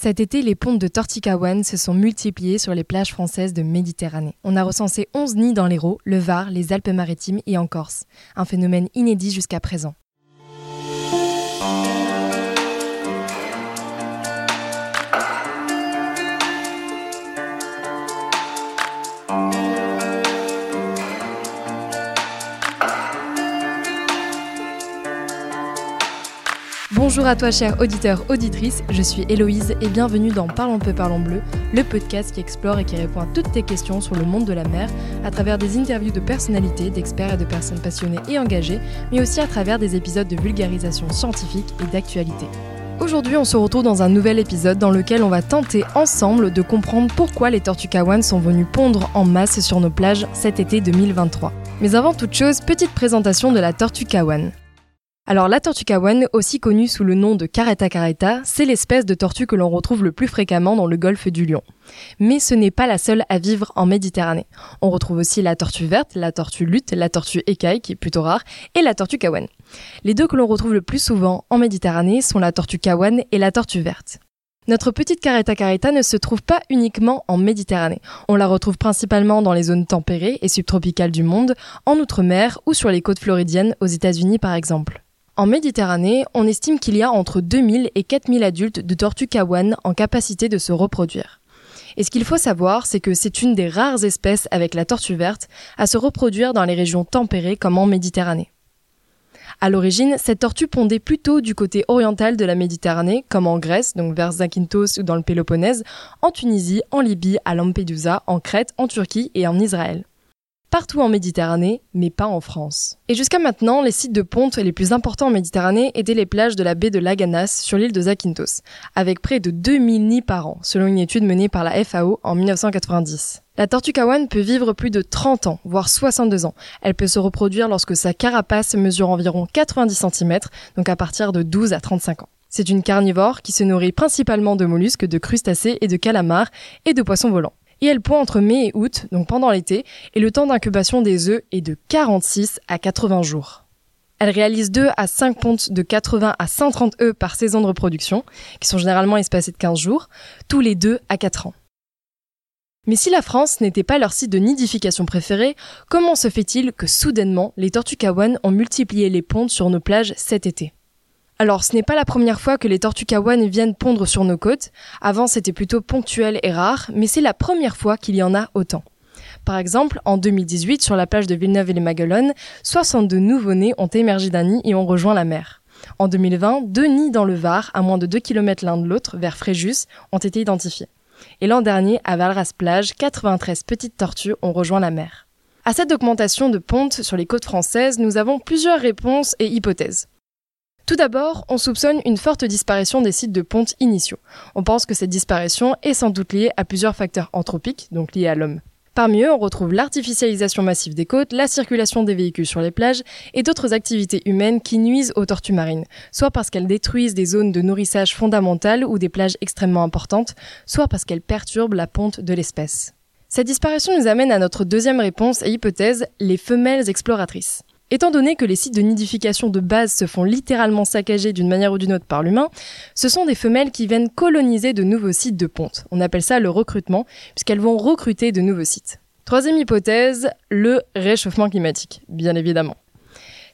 Cet été, les pontes de Torticawan se sont multipliées sur les plages françaises de Méditerranée. On a recensé 11 nids dans l'Hérault, le Var, les Alpes-Maritimes et en Corse. Un phénomène inédit jusqu'à présent. Bonjour à toi, cher auditeur, auditrice, je suis Héloïse et bienvenue dans Parlons peu, parlons bleu, le podcast qui explore et qui répond à toutes tes questions sur le monde de la mer à travers des interviews de personnalités, d'experts et de personnes passionnées et engagées, mais aussi à travers des épisodes de vulgarisation scientifique et d'actualité. Aujourd'hui, on se retrouve dans un nouvel épisode dans lequel on va tenter ensemble de comprendre pourquoi les tortues kawan sont venues pondre en masse sur nos plages cet été 2023. Mais avant toute chose, petite présentation de la tortue kawan. Alors la tortue kawan, aussi connue sous le nom de caretta caretta, c'est l'espèce de tortue que l'on retrouve le plus fréquemment dans le golfe du Lion. Mais ce n'est pas la seule à vivre en Méditerranée. On retrouve aussi la tortue verte, la tortue lutte, la tortue écaille qui est plutôt rare, et la tortue kawan. Les deux que l'on retrouve le plus souvent en Méditerranée sont la tortue kawan et la tortue verte. Notre petite caretta caretta ne se trouve pas uniquement en Méditerranée. On la retrouve principalement dans les zones tempérées et subtropicales du monde, en Outre-mer ou sur les côtes floridiennes aux États-Unis par exemple. En Méditerranée, on estime qu'il y a entre 2000 et 4000 adultes de tortues kawan en capacité de se reproduire. Et ce qu'il faut savoir, c'est que c'est une des rares espèces avec la tortue verte à se reproduire dans les régions tempérées comme en Méditerranée. À l'origine, cette tortue pondait plutôt du côté oriental de la Méditerranée, comme en Grèce, donc vers Zakynthos ou dans le Péloponnèse, en Tunisie, en Libye, à Lampedusa, en Crète, en Turquie et en Israël partout en Méditerranée, mais pas en France. Et jusqu'à maintenant, les sites de ponte les plus importants en Méditerranée étaient les plages de la baie de Laganas sur l'île de Zakynthos, avec près de 2000 nids par an, selon une étude menée par la FAO en 1990. La tortue kawan peut vivre plus de 30 ans, voire 62 ans. Elle peut se reproduire lorsque sa carapace mesure environ 90 cm, donc à partir de 12 à 35 ans. C'est une carnivore qui se nourrit principalement de mollusques, de crustacés et de calamars et de poissons volants et elle pond entre mai et août, donc pendant l'été, et le temps d'incubation des œufs est de 46 à 80 jours. Elle réalise 2 à 5 pontes de 80 à 130 œufs par saison de reproduction, qui sont généralement espacés de 15 jours, tous les 2 à 4 ans. Mais si la France n'était pas leur site de nidification préféré, comment se fait-il que soudainement les tortues kawan ont multiplié les pontes sur nos plages cet été? Alors, ce n'est pas la première fois que les tortues kawan viennent pondre sur nos côtes. Avant, c'était plutôt ponctuel et rare, mais c'est la première fois qu'il y en a autant. Par exemple, en 2018, sur la plage de Villeneuve-et-les-Maguelones, 62 nouveau-nés ont émergé d'un nid et ont rejoint la mer. En 2020, deux nids dans le Var, à moins de 2 km l'un de l'autre, vers Fréjus, ont été identifiés. Et l'an dernier, à Valras-Plage, 93 petites tortues ont rejoint la mer. À cette augmentation de ponte sur les côtes françaises, nous avons plusieurs réponses et hypothèses. Tout d'abord, on soupçonne une forte disparition des sites de ponte initiaux. On pense que cette disparition est sans doute liée à plusieurs facteurs anthropiques, donc liés à l'homme. Parmi eux, on retrouve l'artificialisation massive des côtes, la circulation des véhicules sur les plages et d'autres activités humaines qui nuisent aux tortues marines, soit parce qu'elles détruisent des zones de nourrissage fondamentales ou des plages extrêmement importantes, soit parce qu'elles perturbent la ponte de l'espèce. Cette disparition nous amène à notre deuxième réponse et hypothèse, les femelles exploratrices. Étant donné que les sites de nidification de base se font littéralement saccager d'une manière ou d'une autre par l'humain, ce sont des femelles qui viennent coloniser de nouveaux sites de ponte. On appelle ça le recrutement, puisqu'elles vont recruter de nouveaux sites. Troisième hypothèse, le réchauffement climatique, bien évidemment.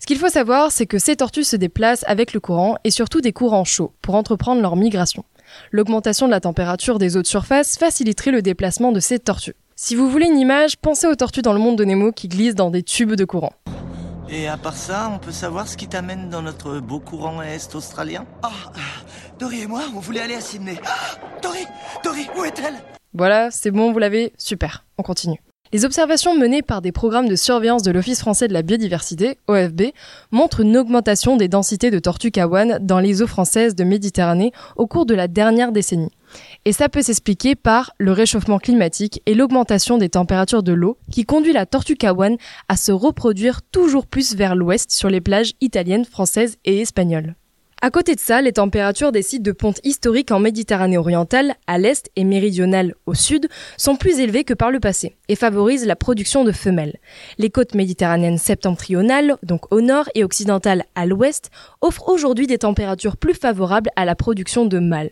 Ce qu'il faut savoir, c'est que ces tortues se déplacent avec le courant et surtout des courants chauds pour entreprendre leur migration. L'augmentation de la température des eaux de surface faciliterait le déplacement de ces tortues. Si vous voulez une image, pensez aux tortues dans le monde de Nemo qui glissent dans des tubes de courant. Et à part ça, on peut savoir ce qui t'amène dans notre beau courant est australien? Ah, Dory et moi, on voulait aller à Sydney. Ah, Dory Dory, où est-elle? Voilà, c'est bon, vous l'avez Super, on continue. Les observations menées par des programmes de surveillance de l'Office français de la biodiversité, OFB, montrent une augmentation des densités de tortues kawan dans les eaux françaises de Méditerranée au cours de la dernière décennie. Et ça peut s'expliquer par le réchauffement climatique et l'augmentation des températures de l'eau qui conduit la tortue kawan à se reproduire toujours plus vers l'ouest sur les plages italiennes, françaises et espagnoles. À côté de ça, les températures des sites de ponte historiques en Méditerranée orientale, à l'est et méridionale au sud, sont plus élevées que par le passé et favorisent la production de femelles. Les côtes méditerranéennes septentrionales, donc au nord et occidentales à l'ouest, offrent aujourd'hui des températures plus favorables à la production de mâles.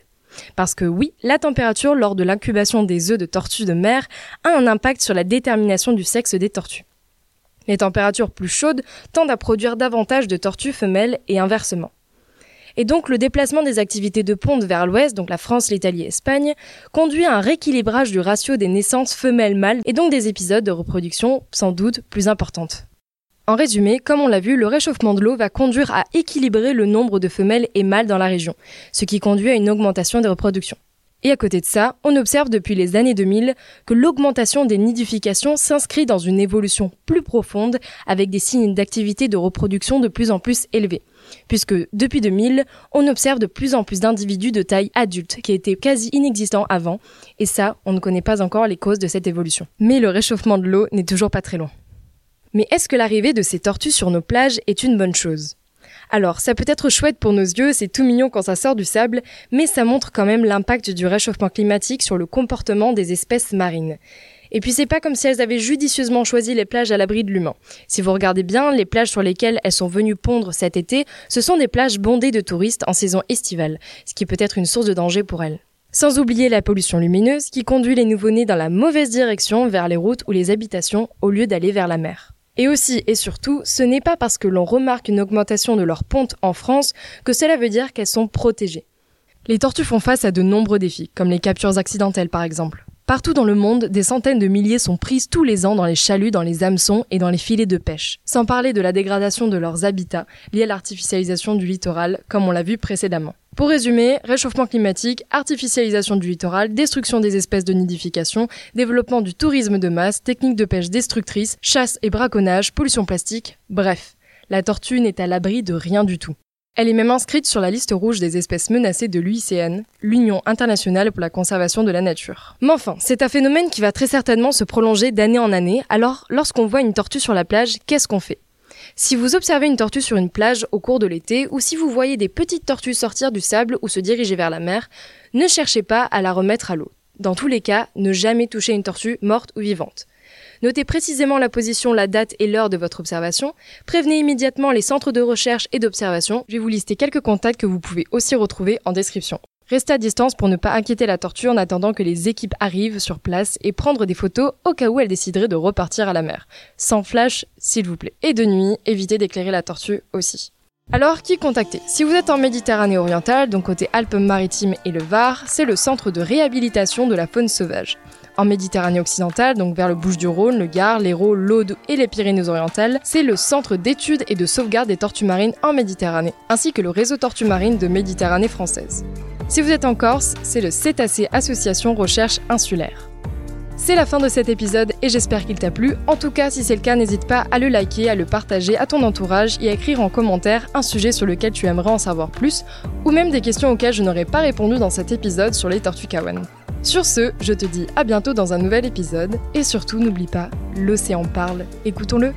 Parce que oui, la température lors de l'incubation des œufs de tortues de mer a un impact sur la détermination du sexe des tortues. Les températures plus chaudes tendent à produire davantage de tortues femelles et inversement. Et donc le déplacement des activités de ponte vers l'ouest, donc la France, l'Italie et l'Espagne, conduit à un rééquilibrage du ratio des naissances femelles-mâles et donc des épisodes de reproduction sans doute plus importantes. En résumé, comme on l'a vu, le réchauffement de l'eau va conduire à équilibrer le nombre de femelles et mâles dans la région, ce qui conduit à une augmentation des reproductions. Et à côté de ça, on observe depuis les années 2000 que l'augmentation des nidifications s'inscrit dans une évolution plus profonde avec des signes d'activité de reproduction de plus en plus élevés. Puisque depuis 2000, on observe de plus en plus d'individus de taille adulte qui étaient quasi inexistants avant, et ça, on ne connaît pas encore les causes de cette évolution. Mais le réchauffement de l'eau n'est toujours pas très loin. Mais est-ce que l'arrivée de ces tortues sur nos plages est une bonne chose? Alors, ça peut être chouette pour nos yeux, c'est tout mignon quand ça sort du sable, mais ça montre quand même l'impact du réchauffement climatique sur le comportement des espèces marines. Et puis c'est pas comme si elles avaient judicieusement choisi les plages à l'abri de l'humain. Si vous regardez bien, les plages sur lesquelles elles sont venues pondre cet été, ce sont des plages bondées de touristes en saison estivale, ce qui peut être une source de danger pour elles. Sans oublier la pollution lumineuse qui conduit les nouveau-nés dans la mauvaise direction vers les routes ou les habitations au lieu d'aller vers la mer. Et aussi et surtout, ce n'est pas parce que l'on remarque une augmentation de leur ponte en France que cela veut dire qu'elles sont protégées. Les tortues font face à de nombreux défis, comme les captures accidentelles par exemple. Partout dans le monde, des centaines de milliers sont prises tous les ans dans les chaluts, dans les hameçons et dans les filets de pêche. Sans parler de la dégradation de leurs habitats liée à l'artificialisation du littoral, comme on l'a vu précédemment. Pour résumer, réchauffement climatique, artificialisation du littoral, destruction des espèces de nidification, développement du tourisme de masse, techniques de pêche destructrices, chasse et braconnage, pollution plastique, bref. La tortue n'est à l'abri de rien du tout. Elle est même inscrite sur la liste rouge des espèces menacées de l'UICN, l'Union internationale pour la conservation de la nature. Mais enfin, c'est un phénomène qui va très certainement se prolonger d'année en année, alors lorsqu'on voit une tortue sur la plage, qu'est-ce qu'on fait? Si vous observez une tortue sur une plage au cours de l'été, ou si vous voyez des petites tortues sortir du sable ou se diriger vers la mer, ne cherchez pas à la remettre à l'eau. Dans tous les cas, ne jamais toucher une tortue morte ou vivante. Notez précisément la position, la date et l'heure de votre observation. Prévenez immédiatement les centres de recherche et d'observation. Je vais vous lister quelques contacts que vous pouvez aussi retrouver en description. Restez à distance pour ne pas inquiéter la tortue en attendant que les équipes arrivent sur place et prendre des photos au cas où elle déciderait de repartir à la mer. Sans flash, s'il vous plaît. Et de nuit, évitez d'éclairer la tortue aussi. Alors, qui contacter? Si vous êtes en Méditerranée orientale, donc côté Alpes-Maritimes et le Var, c'est le centre de réhabilitation de la faune sauvage. En Méditerranée occidentale, donc vers le Bouches-du-Rhône, le Gard, l'Hérault, l'Aude et les Pyrénées-Orientales, c'est le Centre d'études et de sauvegarde des tortues marines en Méditerranée, ainsi que le réseau Tortues marines de Méditerranée française. Si vous êtes en Corse, c'est le Cétacé Association Recherche Insulaire. C'est la fin de cet épisode et j'espère qu'il t'a plu. En tout cas, si c'est le cas, n'hésite pas à le liker, à le partager à ton entourage et à écrire en commentaire un sujet sur lequel tu aimerais en savoir plus ou même des questions auxquelles je n'aurais pas répondu dans cet épisode sur les tortues kawan. Sur ce, je te dis à bientôt dans un nouvel épisode et surtout n'oublie pas, l'océan parle, écoutons-le.